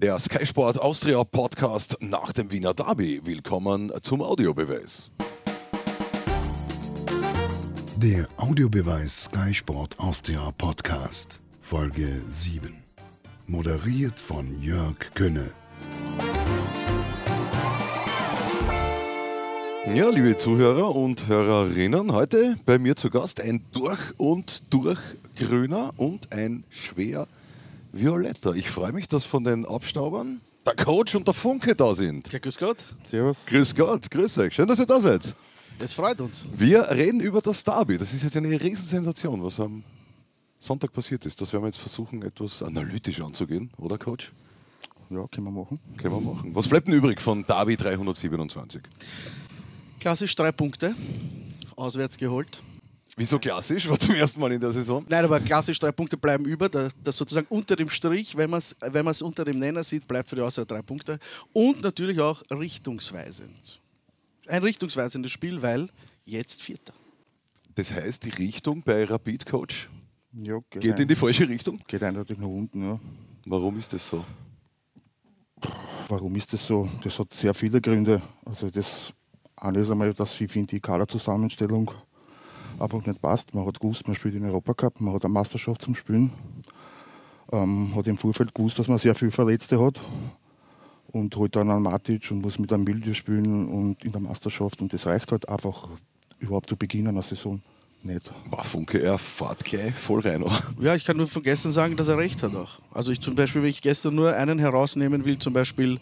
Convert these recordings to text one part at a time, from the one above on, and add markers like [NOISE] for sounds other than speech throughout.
Der Sky Sport Austria Podcast nach dem Wiener Derby. Willkommen zum Audiobeweis. Der Audiobeweis Sky Sport Austria Podcast, Folge 7. Moderiert von Jörg Könne. Ja, liebe Zuhörer und Hörerinnen, heute bei mir zu Gast ein durch und durch grüner und ein schwer violetter. Ich freue mich, dass von den Abstaubern der Coach und der Funke da sind. Ja, grüß Gott. Servus. Grüß Gott, grüß euch. Schön, dass ihr da seid. Das freut uns. Wir reden über das Derby. Das ist jetzt eine Riesensensation, was am Sonntag passiert ist. Das werden wir jetzt versuchen, etwas analytisch anzugehen, oder Coach? Ja, können wir machen. Können wir machen. Was bleibt denn übrig von Derby 327? Klassisch drei Punkte. Auswärts geholt. Wieso klassisch? War zum ersten Mal in der Saison. Nein, aber klassisch drei Punkte bleiben über. Das, sozusagen unter dem Strich, wenn man es wenn man's unter dem Nenner sieht, bleibt für die Aussage drei Punkte. Und natürlich auch richtungsweisend. Ein richtungsweisendes Spiel, weil jetzt Vierter. Das heißt, die Richtung bei Rapid Coach Ja, geht, geht in die falsche Richtung. geht eindeutig nach unten. Ja. Warum ist das so? Warum ist das so? Das hat sehr viele Gründe. Also das eine ist einmal, dass ich finde, die Kaderzusammenstellung einfach nicht passt. Man hat gewusst, man spielt in Europacup, man hat eine Meisterschaft zum Spielen. Ähm, hat im Vorfeld gewusst, dass man sehr viele Verletzte hat. Und holt dann einen Matic und muss mit einem Milde spielen und in der Meisterschaft. Und das reicht halt einfach überhaupt zu Beginn einer Saison nicht. Boah, Funke, er fährt gleich voll rein, oder? Ja, ich kann nur von gestern sagen, dass er recht hat auch. Also ich zum Beispiel, wenn ich gestern nur einen herausnehmen will, zum Beispiel,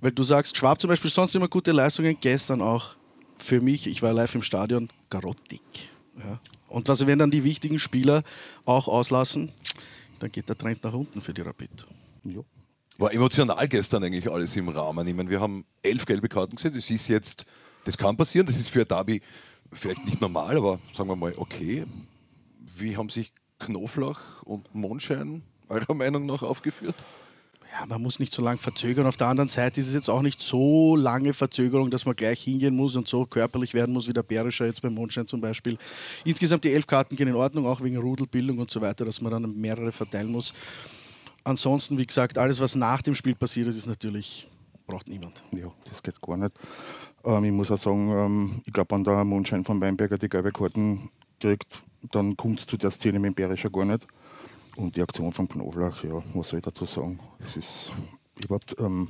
weil du sagst, Schwab zum Beispiel sonst immer gute Leistungen, gestern auch für mich, ich war live im Stadion, garottig. Ja. Und was, wenn dann die wichtigen Spieler auch auslassen, dann geht der Trend nach unten für die Rapid. Ja. War emotional gestern eigentlich alles im Rahmen. Ich meine, wir haben elf gelbe Karten gesehen. Das ist jetzt, das kann passieren. Das ist für ein Derby vielleicht nicht normal, aber sagen wir mal okay. Wie haben sich Knoflach und Mondschein eurer Meinung nach aufgeführt? Ja, man muss nicht so lange verzögern. Auf der anderen Seite ist es jetzt auch nicht so lange Verzögerung, dass man gleich hingehen muss und so körperlich werden muss wie der Berischer jetzt beim Mondschein zum Beispiel. Insgesamt die elf Karten gehen in Ordnung, auch wegen Rudelbildung und so weiter, dass man dann mehrere verteilen muss. Ansonsten, wie gesagt, alles, was nach dem Spiel passiert ist, ist natürlich, braucht niemand. Ja, das geht gar nicht. Ähm, ich muss auch sagen, ähm, ich glaube, wenn der Mondschein von Weinberger die gelbe Karten kriegt, dann kommt es zu der Szene mit dem Berischer gar nicht. Und die Aktion von Knoflach, ja, was soll ich dazu sagen? Es ist überhaupt, ähm,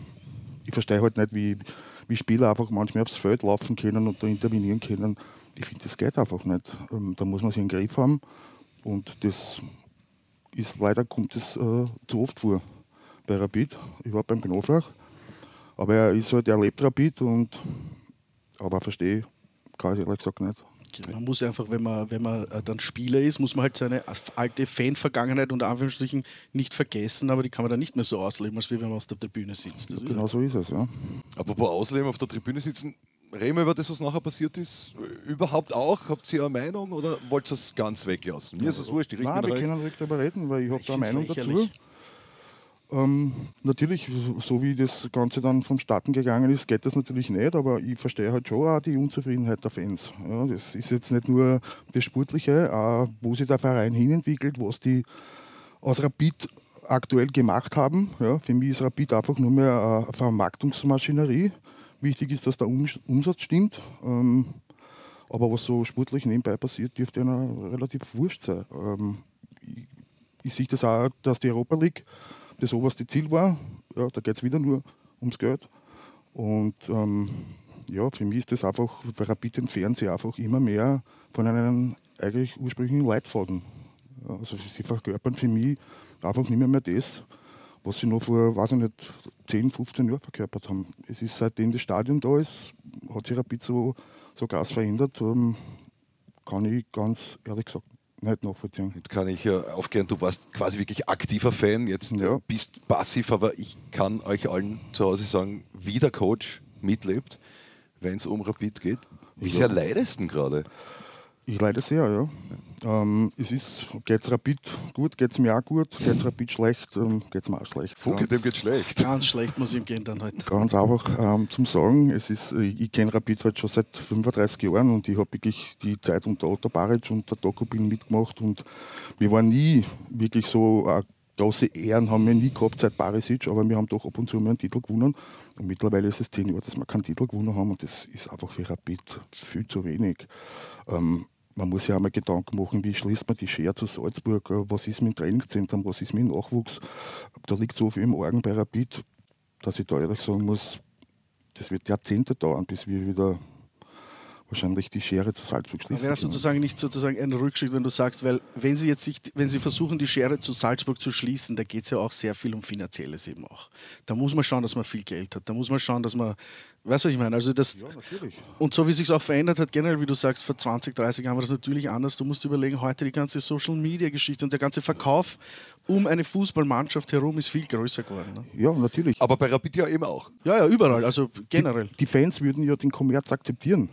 ich verstehe halt nicht, wie, wie Spieler einfach manchmal aufs Feld laufen können und da intervenieren können. Ich finde, das geht einfach nicht. Ähm, da muss man sich im Griff haben und das ist leider kommt es äh, zu oft vor bei Rapid, überhaupt beim Knoflach. Aber er ist halt, er lebt Rapid und aber verstehe, kann ich ehrlich gesagt nicht. Man muss einfach, wenn man, wenn man äh, dann Spieler ist, muss man halt seine alte Fan-Vergangenheit unter Anführungsstrichen nicht vergessen, aber die kann man dann nicht mehr so ausleben, als wie wenn man auf der Tribüne sitzt. Das ist Genau so ist es, ja. Apropos Ausleben auf der Tribüne sitzen, reden wir über das, was nachher passiert ist. Überhaupt auch? Habt ihr eine Meinung oder wollt ihr es ganz weglassen? Mir ist es wurscht, die Nein, wir können direkt darüber reden, weil ich habe da eine Meinung dazu. Ähm, natürlich, so wie das Ganze dann vonstatten gegangen ist, geht das natürlich nicht, aber ich verstehe halt schon auch die Unzufriedenheit der Fans. Ja, das ist jetzt nicht nur das Sportliche, auch wo sich der Verein hinentwickelt, was die aus Rapid aktuell gemacht haben. Ja, für mich ist Rapid einfach nur mehr eine Vermarktungsmaschinerie. Wichtig ist, dass der Um- Umsatz stimmt. Ähm, aber was so sportlich nebenbei passiert, dürfte einer relativ wurscht sein. Ähm, ich, ich sehe das auch, dass die Europa League das oberste Ziel war. Ja, da geht es wieder nur ums Geld. Und ähm, ja, für mich ist das einfach, bei Rapid entfernt sich einfach immer mehr von einem eigentlich ursprünglichen Leitfaden. Also sie verkörpern für mich einfach nicht mehr, mehr das, was sie noch vor, weiß ich nicht, 10, 15 Jahren verkörpert haben. Es ist seitdem das Stadion da ist, hat sich Rapid so, so krass verändert, ähm, kann ich ganz ehrlich gesagt nicht nachvollziehen. Jetzt kann ich ja aufklären, du warst quasi wirklich aktiver Fan, jetzt Ja. bist passiv, aber ich kann euch allen zu Hause sagen, wie der Coach mitlebt, wenn es um Rapid geht. Wie sehr leidest du gerade? Ich leide sehr, ja. Ähm, es ist, geht's Rapid gut, geht's mir auch gut, geht's Rapid schlecht, ähm, geht's mir auch schlecht. Funke, Ganz- dem geht schlecht. Ganz schlecht muss ihm gehen dann halt. Ganz einfach ähm, zum Sagen, es ist, äh, ich kenne Rapid halt schon seit 35 Jahren und ich habe wirklich die Zeit unter Otto Baric und der Dokubin mitgemacht und wir waren nie wirklich so ein große Ehren haben wir nie gehabt seit Barisic, aber wir haben doch ab und zu mal einen Titel gewonnen. Und mittlerweile ist es zehn Jahre, dass wir keinen Titel gewonnen haben und das ist einfach für Rapid viel zu wenig. Ähm, man muss ja auch mal Gedanken machen, wie schließt man die Schere zu Salzburg, was ist mit dem Trainingszentrum, was ist mit dem Nachwuchs. Da liegt so viel im Argen bei Rapid, dass ich da ehrlich sagen muss, das wird Jahrzehnte dauern, bis wir wieder wahrscheinlich die Schere zu Salzburg schließen. Wäre das sozusagen nicht sozusagen ein Rückschritt, wenn du sagst, weil wenn sie jetzt sich, wenn sie versuchen, die Schere zu Salzburg zu schließen, da geht es ja auch sehr viel um Finanzielles eben auch. Da muss man schauen, dass man viel Geld hat. Da muss man schauen, dass man, weißt du, was ich meine? Also das, Ja, natürlich. und so wie sich auch verändert hat, generell, wie du sagst, vor 20, 30 Jahren war das natürlich anders. Du musst überlegen, heute die ganze Social Media Geschichte und der ganze Verkauf um eine Fußballmannschaft herum ist viel größer geworden. Ne? Ja, natürlich. Aber bei Rapid ja eben auch. Ja, ja, überall, also generell. Die Fans würden ja den Kommerz akzeptieren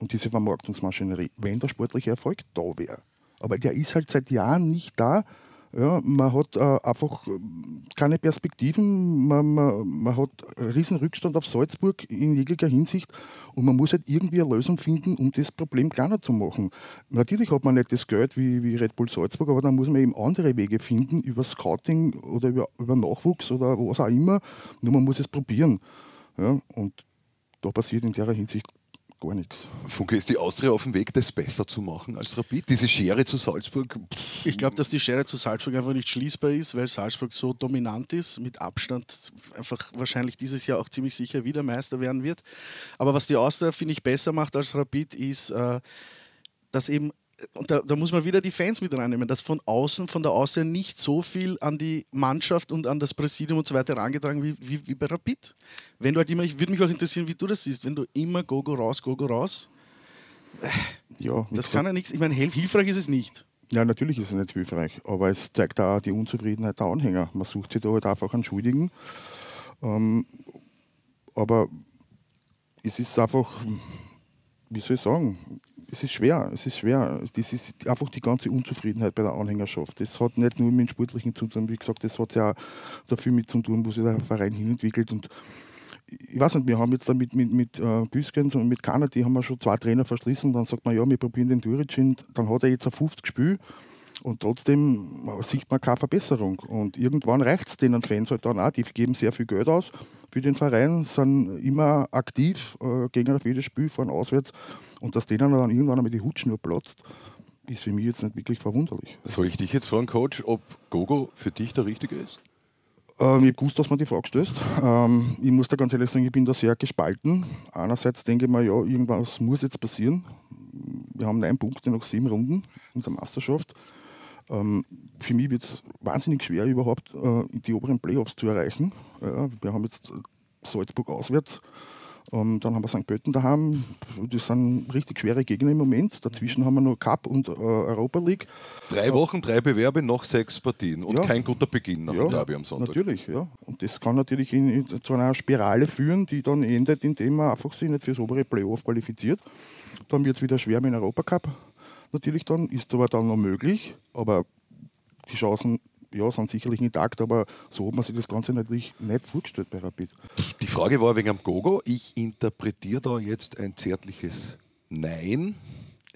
und diese Vermarktungsmaschinerie, wenn der sportliche Erfolg da wäre. Aber der ist halt seit Jahren nicht da. Ja, man hat äh, einfach ähm, keine Perspektiven, man, man, man hat riesen Rückstand auf Salzburg in jeglicher Hinsicht und man muss halt irgendwie eine Lösung finden, um das Problem kleiner zu machen. Natürlich hat man nicht das Geld wie, wie Red Bull Salzburg, aber dann muss man eben andere Wege finden, über Scouting oder über, über Nachwuchs oder was auch immer. Nur man muss es probieren. Ja, und da passiert in der Hinsicht gar nichts. Funke, ist die Austria auf dem Weg, das besser zu machen als Rapid? Diese Schere zu Salzburg? Pff, Ich glaube, dass die Schere zu Salzburg einfach nicht schließbar ist, weil Salzburg so dominant ist, mit Abstand einfach wahrscheinlich dieses Jahr auch ziemlich sicher wieder Meister werden wird. Aber was die Austria, finde ich, besser macht als Rapid, ist, äh, dass eben, und da, da muss man wieder die Fans mit reinnehmen, dass von außen, von der Austria nicht so viel an die Mannschaft und an das Präsidium und so weiter herangetragen wie, wie, wie bei Rapid. Wenn du halt immer, ich würde mich auch interessieren, wie du das siehst, wenn du immer go, go raus, go, go raus, Ja, wie das kann ja nichts, ich meine, hilf- hilfreich ist es nicht. Ja, natürlich ist es nicht hilfreich, aber es zeigt auch die Unzufriedenheit der Anhänger. Man sucht sich da halt einfach einen Schuldigen. Ähm, aber es ist einfach, wie soll ich sagen, es ist schwer. Es ist schwer. Das ist einfach die ganze Unzufriedenheit bei der Anhängerschaft. Das hat nicht nur mit dem Sportlichen zu tun, wie gesagt, das hat ja auch dafür mit zu tun, wo sich der Verein hinentwickelt. Und ich weiß nicht, wir haben jetzt da mit, mit, mit äh, Büskens und mit Kana, die haben wir schon zwei Trainer verschlissen. Dann sagt man, ja, wir probieren den Duric Dann hat er jetzt ein 50 Spiel und trotzdem sieht man keine Verbesserung. Und irgendwann reicht es den Fans halt dann auch. Die geben sehr viel Geld aus für den Verein, sind immer aktiv, äh, gehen auf jedes Spiel, fahren auswärts. Und dass denen dann irgendwann einmal die Hutschnur platzt, ist für mich jetzt nicht wirklich verwunderlich. Soll ich dich jetzt fragen, Coach, ob Gogo für dich der Richtige ist? Ähm, ich gewusst, dass man die Frage stößt. Ähm, ich muss da ganz ehrlich sagen, ich bin da sehr gespalten. Einerseits denke ich mir, ja, irgendwas muss jetzt passieren. Wir haben neun Punkte nach sieben Runden in der Meisterschaft. Ähm, für mich wird es wahnsinnig schwer, überhaupt äh, die oberen Playoffs zu erreichen. Ja, wir haben jetzt äh, Salzburg auswärts. Ähm, dann haben wir St. Pölten daheim. Das sind richtig schwere Gegner im Moment. Dazwischen haben wir noch Cup und äh, Europa League. Drei Wochen, drei Bewerbe, noch sechs Partien und Ja. kein guter Beginn nach dem Derby am Sonntag. Natürlich, ja. Und das kann natürlich in, in, zu einer Spirale führen, die dann endet, indem man einfach sich nicht fürs obere Playoff qualifiziert. Dann wird es wieder schwer mit dem Europacup. Natürlich dann, ist aber dann noch möglich, aber die Chancen ja, sind sicherlich intakt, aber so hat man sich das Ganze natürlich nicht vorgestellt bei Rapid. Die Frage war wegen am Gogo. Ich interpretiere da jetzt ein zärtliches Nein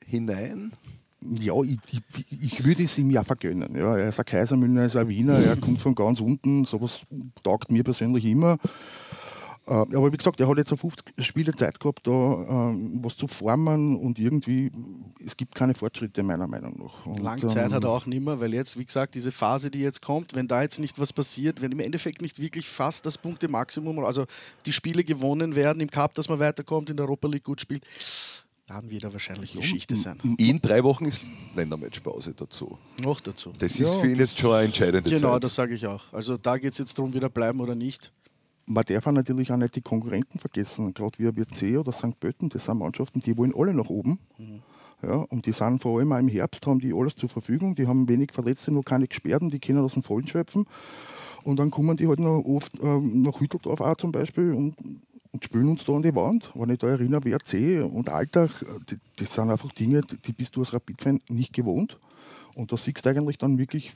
hinein. Ja, ich, ich, ich würde es ihm ja vergönnen. Ja, er ist ein Kaisermühner, er ist ein Wiener, er kommt von ganz unten. Sowas taugt mir persönlich immer. Äh, aber wie gesagt, er hat jetzt so 50 Spiele Zeit gehabt, da ähm, was zu formen und irgendwie, es gibt keine Fortschritte meiner Meinung nach. Und, Lange Zeit ähm, hat er auch nicht mehr, weil jetzt, wie gesagt, diese Phase, die jetzt kommt, wenn da jetzt nicht was passiert, wenn im Endeffekt nicht wirklich fast das Punkte-Maximum, also die Spiele gewonnen werden im Cup, dass man weiterkommt, in der Europa League gut spielt, dann wird er wahrscheinlich Geschichte sein. In drei Wochen ist Ländermatchpause dazu. Noch dazu. Das ist Ja, für ihn jetzt schon eine entscheidende Genau, Zeit. das sage ich auch. Also da geht es jetzt darum, wieder bleiben oder nicht. Man darf natürlich auch nicht die Konkurrenten vergessen, gerade wie WC oder St. Pölten, das sind Mannschaften, die wollen alle nach oben. Ja, und die sind vor allem auch im Herbst, haben die alles zur Verfügung, die haben wenig Verletzte, nur keine Gesperrten, die können aus dem Vollen schöpfen. Und dann kommen die halt noch oft ähm, nach Hütteldorf auch zum Beispiel und, und spülen uns da an die Wand. Wenn ich da erinnere, WRC und Alltag, die, das sind einfach Dinge, die- die bist du als Rapid-Fan nicht gewohnt. Und da siehst du eigentlich dann wirklich,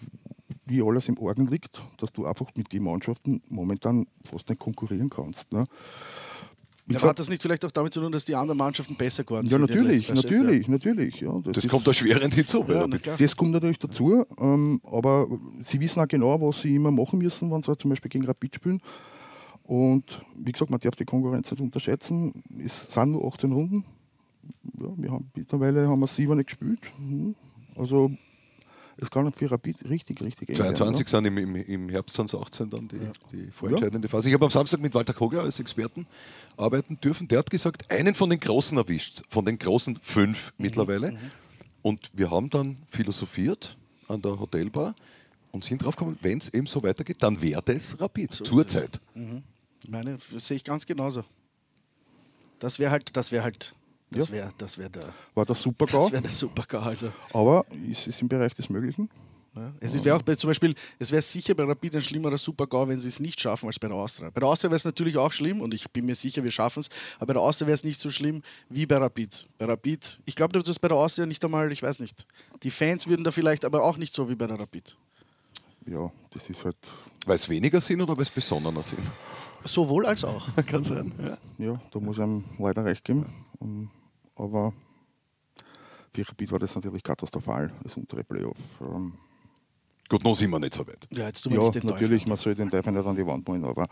wie alles im Orgen liegt, dass du einfach mit den Mannschaften momentan fast nicht konkurrieren kannst. Ne? Ja, hat das nicht vielleicht auch damit zu tun, dass die anderen Mannschaften besser geworden ja, sind? natürlich, Verstehst du? natürlich, natürlich. Ja, Das ist- kommt erschwerend hinzu. Ja. Das kommt natürlich dazu, ähm, aber sie wissen auch genau, was sie immer machen müssen, wenn sie zum Beispiel gegen Rapid spielen. Und wie gesagt, man darf die Konkurrenz nicht unterschätzen. Es sind nur 18 Runden. Ja, wir haben, mittlerweile haben wir sieben nicht gespielt. Mhm. Also es kann für Rapid richtig, richtig eng werden, 22 sind im, im, Herbst sind es 18 dann die, die vorentscheidende Phase. Ich habe am Samstag mit Walter Kogler als Experten arbeiten dürfen. Der hat gesagt, einen von den Großen erwischt, von den großen fünf mittlerweile. Und wir haben dann philosophiert an der Hotelbar und sind drauf gekommen, wenn es eben so weitergeht, dann wäre das Rapid zurzeit. Meine sehe ich ganz genauso. Das wäre halt, das wäre halt, das Ja. wäre, das wäre der, War der super das wäre der Super-GAU. Also. aber es ist im Bereich des Möglichen. Ja. Es wäre auch bei, zum Beispiel, es wäre sicher bei Rapid ein schlimmerer Super-GAU, wenn sie es nicht schaffen als bei der Austria. Bei der Austria wäre es natürlich auch schlimm und ich bin mir sicher, wir schaffen es, aber bei der Austria wäre es nicht so schlimm wie bei Rapid. Bei Rapid, ich glaube, das ist bei der Austria nicht einmal, ich weiß nicht. Die Fans würden da vielleicht aber auch nicht so wie bei der Rapid. Ja, das ist halt, Weil es weniger sind oder weil es besonderer sind? Sowohl als auch. [LAUGHS] Kann sein. Ja. ja, da muss einem leider recht geben. Ähm, Aber für Rapid war das natürlich katastrophal, das untere Playoff. Ähm, Gut, noch sind wir nicht so weit. Ja, jetzt tun wir Ja, nicht den Teufel natürlich, an. man soll den Teufel nicht an die Wand malen, aber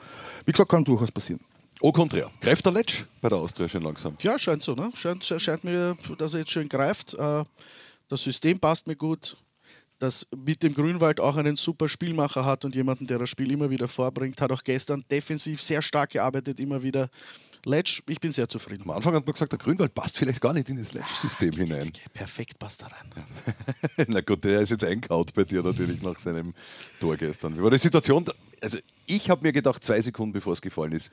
wie gesagt, kann durchaus passieren. Au contraire. Greift der Letsch bei der Austria schon langsam? Ja, scheint so. Ne? Scheint, scheint mir, dass er jetzt schön greift. Äh, Das System passt mir gut. Dass mit dem Grünwald auch einen super Spielmacher hat und jemanden, der das Spiel immer wieder vorbringt. Hat auch gestern defensiv sehr stark gearbeitet, immer wieder. Letsch, ich bin sehr zufrieden. Am Anfang hat man gesagt, der Grünwald passt vielleicht gar nicht in das Letsch-System hinein. Perfekt passt da rein. [LAUGHS] Na gut, der ist jetzt eingehaut bei dir natürlich nach seinem Tor gestern. Wie war die Situation? Also ich habe mir gedacht, zwei Sekunden bevor es gefallen ist,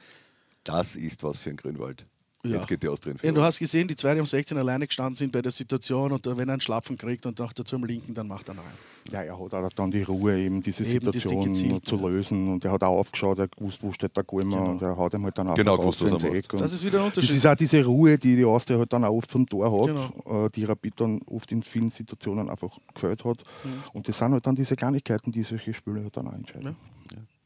das ist was für ein Grünwald. Ja. Jetzt geht die Austria in Ja, Führung. du hast gesehen, die zwei, die um 16 alleine gestanden sind bei der Situation und wenn er einen Schlapfen kriegt und noch dazu am Linken, dann macht er einen. Ja, er hat auch dann die Ruhe, eben diese Eben, das Situation gezielt, zu ja. lösen. Und er hat auch aufgeschaut, er gewusst, wo steht der Golmer Genau. und er hat ihm halt dann auch Genau raus gewusst, was er macht. Das ist wieder ein Das Unterschied. ist auch diese Ruhe, die die Austria halt dann auch oft vom Tor hat, Genau. äh, die Rapid dann oft in vielen Situationen einfach gefällt hat. Mhm. Und das sind halt dann diese Kleinigkeiten, die solche Spiele halt dann auch entscheiden.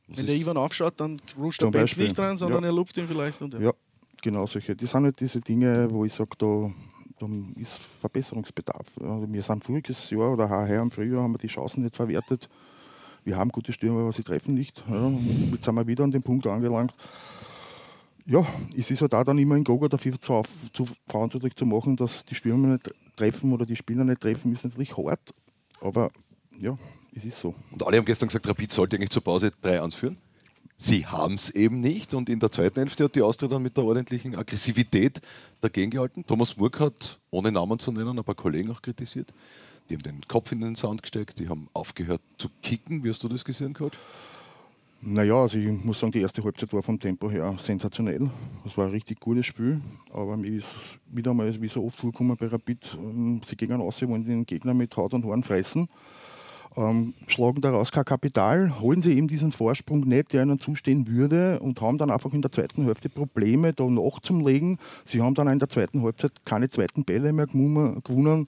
Wenn der Ivan aufschaut, dann rutscht der Benz nicht rein, sondern Ja. er lupft ihn vielleicht. Und, ja. Genau solche. Das sind halt diese Dinge, wo ich sage, da, da ist Verbesserungsbedarf. Also wir sind voriges Jahr oder heuer im Frühjahr haben wir die Chancen nicht verwertet. Wir haben gute Stürmer, aber sie treffen nicht. Ja, jetzt sind wir wieder an dem Punkt angelangt. Ja, es ist halt auch dann immer ein Gogo dafür zu, auf, zu verantwortlich zu machen, dass die Stürmer nicht treffen oder die Spieler nicht treffen, ist natürlich hart. Aber ja, es ist so. Und alle haben gestern gesagt, Rapid sollte eigentlich zur Pause 3-1 führen. Sie haben es eben nicht und in der zweiten Hälfte hat die Austria dann mit der ordentlichen Aggressivität dagegen gehalten. Thomas Murk hat, ohne Namen zu nennen, ein paar Kollegen auch kritisiert. Die haben den Kopf in den Sand gesteckt, die haben aufgehört zu kicken. Wie hast du das gesehen, Coach? Naja, also ich muss sagen, die erste Halbzeit war vom Tempo her sensationell. Das war ein richtig gutes Spiel. Aber mir ist wieder mal, wie so oft vorgekommen bei Rapid, ähm, sie gehen raus, wollen den Gegner mit Haut und Horn fressen. Ähm, schlagen daraus kein Kapital, holen sie eben diesen Vorsprung nicht, der ihnen zustehen würde und haben dann einfach in der zweiten Hälfte Probleme, da nachzulegen. Sie haben dann auch in der zweiten Halbzeit keine zweiten Bälle mehr gewonnen-.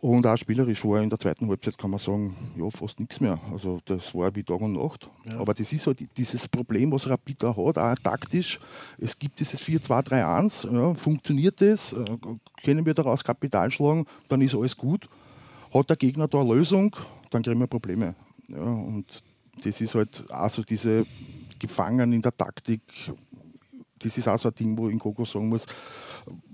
Und auch spielerisch war in der zweiten Halbzeit, kann man sagen, ja, fast nichts mehr. Also das war wie Tag und Nacht. Aber das ist halt dieses Problem, was Rapid da hat, auch taktisch. Es gibt dieses 4-2-3-1, ja, funktioniert das, äh, können wir daraus Kapital schlagen, dann ist alles gut. Hat der Gegner da eine Lösung, dann kriegen wir Probleme. Ja, und das ist halt auch so diese Gefangen in der Taktik, das ist auch so ein Ding, wo ich in Coco sagen muss,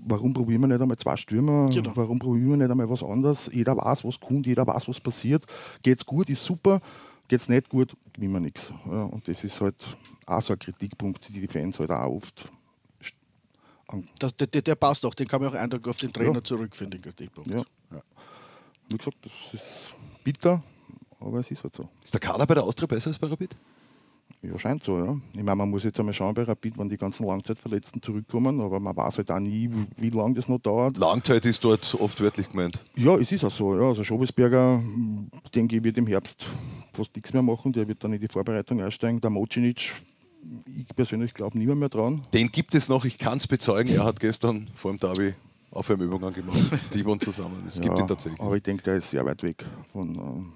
warum probieren wir nicht einmal zwei Stürmer? Genau. Warum probieren wir nicht einmal was anderes? Jeder weiß, was kommt, jeder weiß, was passiert. Geht's gut, ist super. Geht's nicht gut, gewinnen wir nichts. Ja, und das ist halt auch so ein Kritikpunkt, die die Fans halt auch oft. Das, der, der, passt auch, den kann man auch Eindruck auf den Trainer Ja. zurückfinden, den Kritikpunkt. Ja. Wie gesagt, das ist bitter, aber es ist halt so. Ist der Kader bei der Austria besser als bei Rapid? Ja, scheint so, ja. Ich meine, man muss jetzt einmal schauen bei Rapid, wann die ganzen Langzeitverletzten zurückkommen, aber man weiß halt auch nie, wie, lange das noch dauert. Langzeit ist dort oft wörtlich gemeint. Ja, es ist auch so. Ja. Also Schobesberger, m, denke ich, wird im Herbst fast nichts mehr machen. Der wird dann in die Vorbereitung einsteigen. Der Mocinic, ich persönlich glaube niemand mehr dran. Den gibt es noch, ich kann es bezeugen. Er hat gestern vor dem Derby Aufwärmübungen gemacht. Die waren zusammen. Es gibt ja, ihn tatsächlich. Aber ich denke, der ist sehr weit weg von. ähm,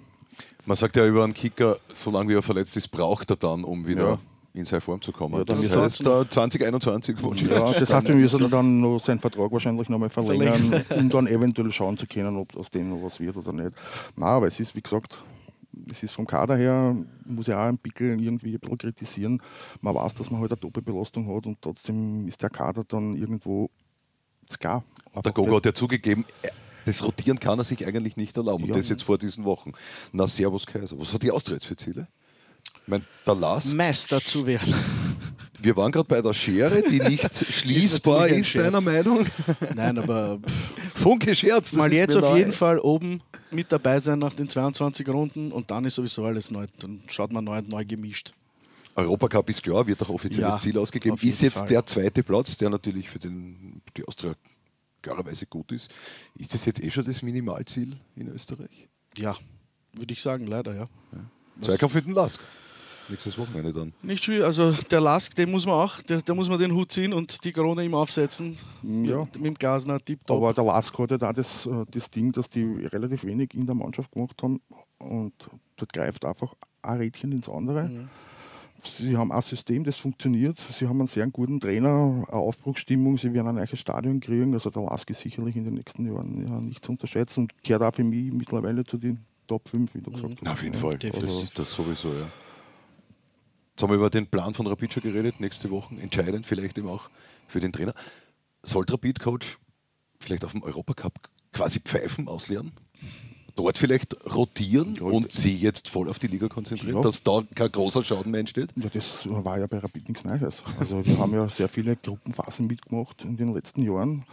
Man sagt ja über einen Kicker, solange wie er verletzt ist, braucht er dann, um wieder Ja. in seine Form zu kommen. Ja, dann das ist heißt, äh, 2021 Ja, das heißt, wir müssen dann noch seinen Vertrag wahrscheinlich nochmal verlängern, um dann eventuell schauen zu können, ob aus dem noch was wird oder nicht. Nein, aber es ist, wie gesagt, es ist vom Kader her, muss ich auch ein bisschen irgendwie ein bisschen kritisieren. Man weiß, dass man halt eine Doppelbelastung hat und trotzdem ist der Kader dann irgendwo ist klar. Der Gogo hat ja zugegeben, er- das Rotieren kann er sich eigentlich nicht erlauben. Ja. Und das jetzt vor diesen Wochen. Na, Servus Kaiser. Was hat die Austria jetzt für Ziele? Ich meine, der Lars, Meister zu werden. wir waren gerade bei der Schere, die [LAUGHS] nicht schließbar ein ist, deiner. Meinung? [LAUGHS] Nein, aber [LAUGHS] Funke Scherz. mal ist jetzt auf neu. jeden Fall oben mit dabei sein nach den 22 Runden und dann ist sowieso alles neu. Dann schaut man neu, neu gemischt. Europacup ist klar, wird auch offizielles Ja, Ziel ausgegeben. Ist jetzt Fall. der zweite Platz, der natürlich für den, die Austria klarerweise gut ist. Ist das jetzt eh schon das Minimalziel in Österreich? Ja, würde ich sagen, leider, ja. Zweikampf mit dem Lask. Nächstes Wochenende dann. Nicht schwierig, also der Lask, den muss man auch, der, der muss man den Hut ziehen und die Krone ihm aufsetzen. Ja. Mit, mit dem Glasner tipptopp. Aber der Lask hat ja da das, äh, das Ding, dass die relativ wenig in der Mannschaft gemacht haben und dort greift einfach ein Rädchen ins andere. Mhm. Sie haben ein System, das funktioniert. Sie haben einen sehr guten Trainer, eine Aufbruchsstimmung. Sie werden ein neues Stadion kriegen. Also der Lask ist sicherlich in den nächsten Jahren ja, nicht zu unterschätzen und kehrt auch für mich mittlerweile zu den Top 5, wie du gesagt hast. Auf jeden. Fall. definitiv. Das, das sowieso, ja. Jetzt haben wir über den Plan von Rapid schon geredet, nächste Woche. Entscheidend vielleicht eben auch für den Trainer. Soll der Rapid-Coach vielleicht auf dem Europacup quasi pfeifen, ausleeren? Dort vielleicht rotieren Ja, und sie jetzt voll auf die Liga konzentrieren, Ja. dass da kein großer Schaden mehr entsteht? Ja, das war ja bei Rapid nichts Neues. Also wir haben ja sehr viele Gruppenphasen mitgemacht in den letzten Jahren.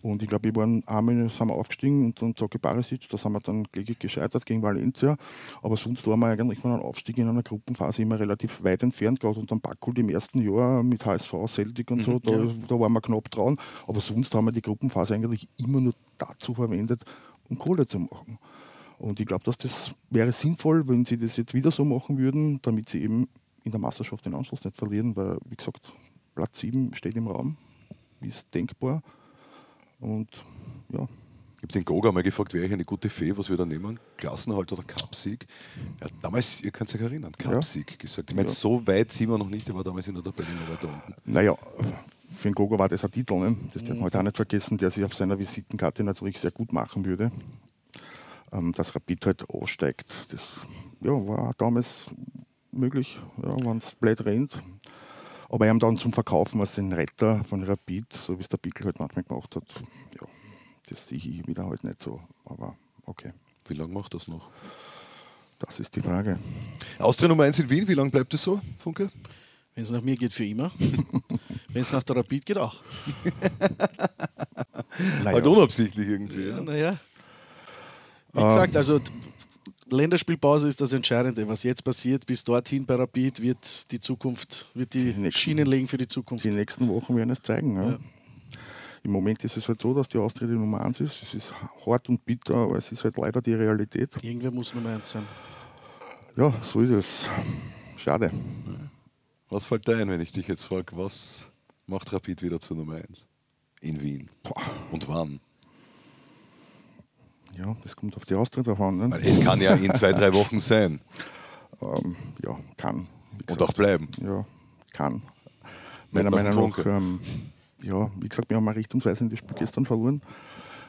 Und ich glaube, wir waren einmal sind wir aufgestiegen und dann Zocke Barisic, da sind wir dann kläglich gescheitert gegen Valencia. Aber sonst waren wir eigentlich von einem Aufstieg in einer Gruppenphase immer relativ weit entfernt, gerade unter dem Backkult im ersten Jahr mit HSV, Celtic und so, da, da waren wir knapp dran. Aber sonst haben wir die Gruppenphase eigentlich immer nur dazu verwendet, um Kohle zu machen. Und ich glaube, dass das wäre sinnvoll, wenn sie das jetzt wieder so machen würden, damit sie eben in der Meisterschaft den Anschluss nicht verlieren, weil, wie gesagt, Platz 7 steht im Raum, ist denkbar. Und ja, Ich habe den Goga mal gefragt, wäre ich eine gute Fee, was wir da nehmen? Klassenhalt oder Cupsieg? Er hat damals, ihr könnt euch erinnern, Cupsieg gesagt. Ich meine, Ja. so weit sind wir noch nicht, er war damals in der Tabelle weiter unten. naja, für den Gogo war das ein Titel, ne? das darf man halt auch nicht vergessen, der sich auf seiner Visitenkarte natürlich sehr gut machen würde. Ähm, dass Rapid halt aussteigt, das ja, war damals möglich, ja, wenn es blöd rennt. Aber ihm dann zum Verkaufen als den Retter von Rapid, so wie es der Pickel halt manchmal gemacht hat, ja, das sehe ich wieder halt nicht so. Aber okay, Wie lange macht das noch? das ist die Frage. Austria Nummer 1 in Wien, wie lange bleibt es so, Funke? Wenn es nach mir geht, für immer. [LAUGHS] Wenn es nach der Rapid geht, auch. [LAUGHS] Halt unabsichtlich irgendwie. Ja, Ja. naja. Wie gesagt, also Länderspielpause ist das Entscheidende. Was jetzt passiert, bis dorthin bei Rapid, wird die Zukunft, wird die Die nächsten- Schienen legen für die Zukunft. Die nächsten Wochen werden es zeigen. Ja. Ja. Im Moment ist es halt so, dass die Austria die Nummer 1 ist. Es ist hart und bitter, aber es ist halt leider die Realität. Irgendwer muss Nummer eins sein. Ja, so ist es. Schade. Was fällt dir ein, wenn ich dich jetzt frage, was macht Rapid wieder zur Nummer 1 in Wien? Und wann? Ja, das kommt auf die Austria drauf an. Ne? Es kann ja in zwei, drei Wochen sein Ähm, ja, kann. Und auch bleiben. Ja, kann. Meiner Meinung nach, ähm, ja, wie gesagt, wir haben eine richtungsweisendes Spiel gestern verloren.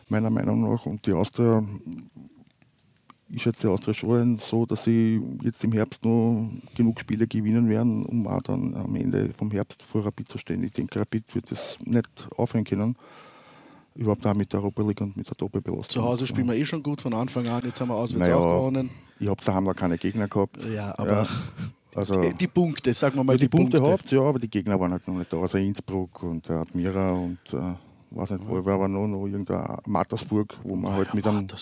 Meiner Meinung nach. Und die Austria, ich schätze die Austria schon so, dass sie jetzt im Herbst noch genug Spiele gewinnen werden, um auch dann am Ende vom Herbst vor Rapid zu stehen. Ich denke, Rapid wird das nicht aufhören können. Überhaupt auch mit der Europa League und mit der Doppelbelastung. Zu Hause spielen wir eh schon gut von Anfang an. Jetzt haben wir auswärts Naja, auch gewonnen. Ich habe daheim noch keine Gegner gehabt. Ja, aber also, die, die Punkte, sagen wir mal, ja, die, die, Punkte, habt ja, aber die Gegner waren halt noch nicht da. Also Innsbruck und äh, Admira und äh, weiß nicht, wo war aber noch, noch irgendein Mattersburg, wo man halt mit einem, ja.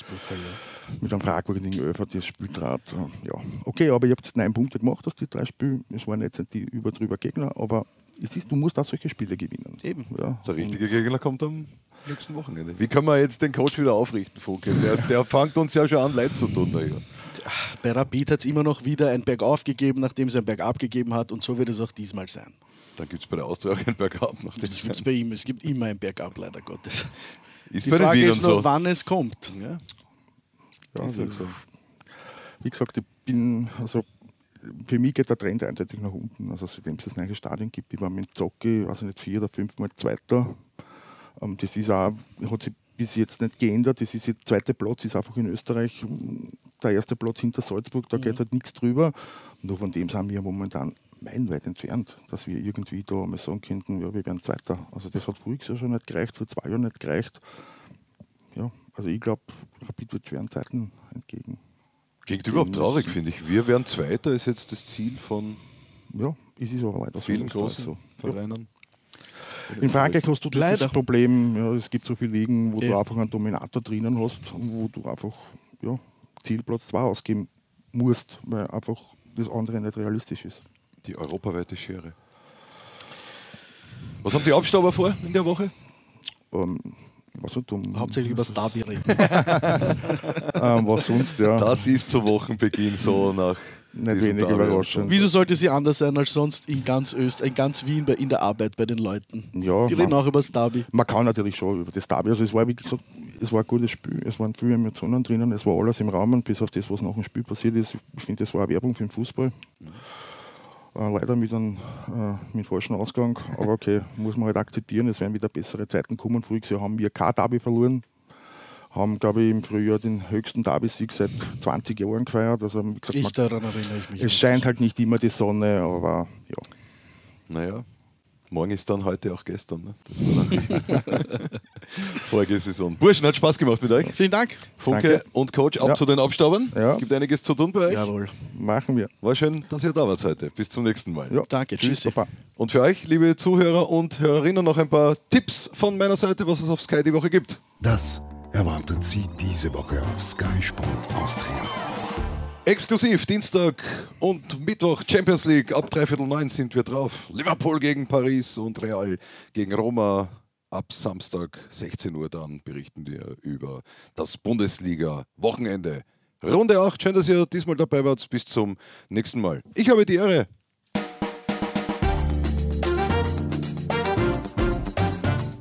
mit einem fragwürdigen Öfer das Spiel trat. Ja, okay, aber ihr habt neun Punkte gemacht aus die drei Spielen. Es waren jetzt nicht die über drüber Gegner, aber es ist, du musst auch solche Spiele gewinnen. Eben. Ja. Der richtige Gegner kommt am nächsten Wochenende. Wie können wir jetzt den Coach wieder aufrichten, Funke? Der, [LAUGHS] der fängt uns ja schon an, leid zu tun. Da hier. Bei Rapid hat es immer noch wieder ein Bergauf gegeben, nachdem es ein Bergab gegeben hat. Und so wird es auch diesmal sein. Dann gibt es bei der Austria auch einen Bergab. Nach dem Das gibt es bei ihm. Es gibt immer ein Bergab, leider Gottes. ist Die Frage ist nur, so. wann es kommt. Ja, Ja, ist halt so. Wie gesagt, ich bin, also für mich geht der Trend eindeutig nach unten. Also seitdem es das neue Stadion gibt, ich war mit Zocki, also nicht vier oder fünfmal Zweiter. Ähm, das ist auch, hat sich bis jetzt nicht geändert. Das ist der zweite Platz, ist einfach in Österreich der erste Platz hinter Salzburg, da mhm. geht halt nichts drüber. Nur von dem sind wir momentan meilenweit entfernt, dass wir irgendwie da mal sagen könnten, ja, wir werden Zweiter. Also das hat früher schon nicht gereicht, vor zwei Jahren nicht gereicht. Ja, also ich glaube, Rapid wird schweren Zeiten entgegen. Klingt überhaupt traurig, finde ich. Wir werden Zweiter, ist jetzt das Ziel von ja, ist es aber leider vielen großen so. Vereinen. Ja. In Frankreich hast du das, das Problem, ja, es gibt so viele Ligen, wo ja. du einfach einen Dominator drinnen hast, wo du einfach ja, Zielplatz 2 ausgeben musst, weil einfach das andere nicht realistisch ist. Die europaweite Schere. Was haben die Abstauber vor in der Woche? Ähm, was dumm. Hauptsächlich über das Derby reden. [LAUGHS] ähm, was sonst, ja. Das ist zu Wochenbeginn so nach nicht wenig überraschend. Wieso sollte sie anders sein als sonst in ganz Österreich, in ganz Wien bei, in der Arbeit bei den Leuten? Ja, die reden auch über das Derby. Man kann natürlich schon über das Derby. Also es war wie gesagt, es war ein gutes Spiel. Es waren viele Emotionen drinnen, es war alles im Rahmen, bis auf das, was nach dem Spiel passiert ist. Ich finde, das war eine Werbung für den Fußball. Äh, leider mit einem äh, mit falschen Ausgang. Aber okay, muss man halt akzeptieren. Es werden wieder bessere Zeiten kommen. Jahr haben wir kein Derby verloren haben, glaube ich, im Frühjahr den höchsten Derby-Sieg seit 20 Jahren gefeiert. Also, wie gesagt, ich daran erinnere ich mich. Es scheint halt nicht immer die Sonne, aber ja. Naja, morgen ist dann heute auch gestern. Ne? Das [LAUGHS] Vorige Saison. Burschen, hat Spaß gemacht mit euch. Vielen Dank. Funke Danke. und Coach ab ja. zu den Abstaubern. Ja. Gibt einiges zu tun bei euch. Jawohl. Machen wir. War schön, dass ihr da wart heute. Bis zum nächsten Mal. Ja. Danke. Tschüss. Tschüss. Und für euch, liebe Zuhörer und Hörerinnen, noch ein paar Tipps von meiner Seite, was es auf Sky die Woche gibt. Das erwartet Sie diese Woche auf Sky Sport Austria. Exklusiv Dienstag und Mittwoch Champions League. Ab dreiviertel neun sind wir drauf. Liverpool gegen Paris und Real gegen Roma. Ab Samstag 16 Uhr dann berichten wir über das Bundesliga-Wochenende. Runde 8. Schön, dass ihr diesmal dabei wart. Bis zum nächsten Mal. Ich habe die Ehre.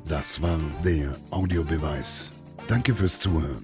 Das war der Audiobeweis. Danke fürs Zuhören.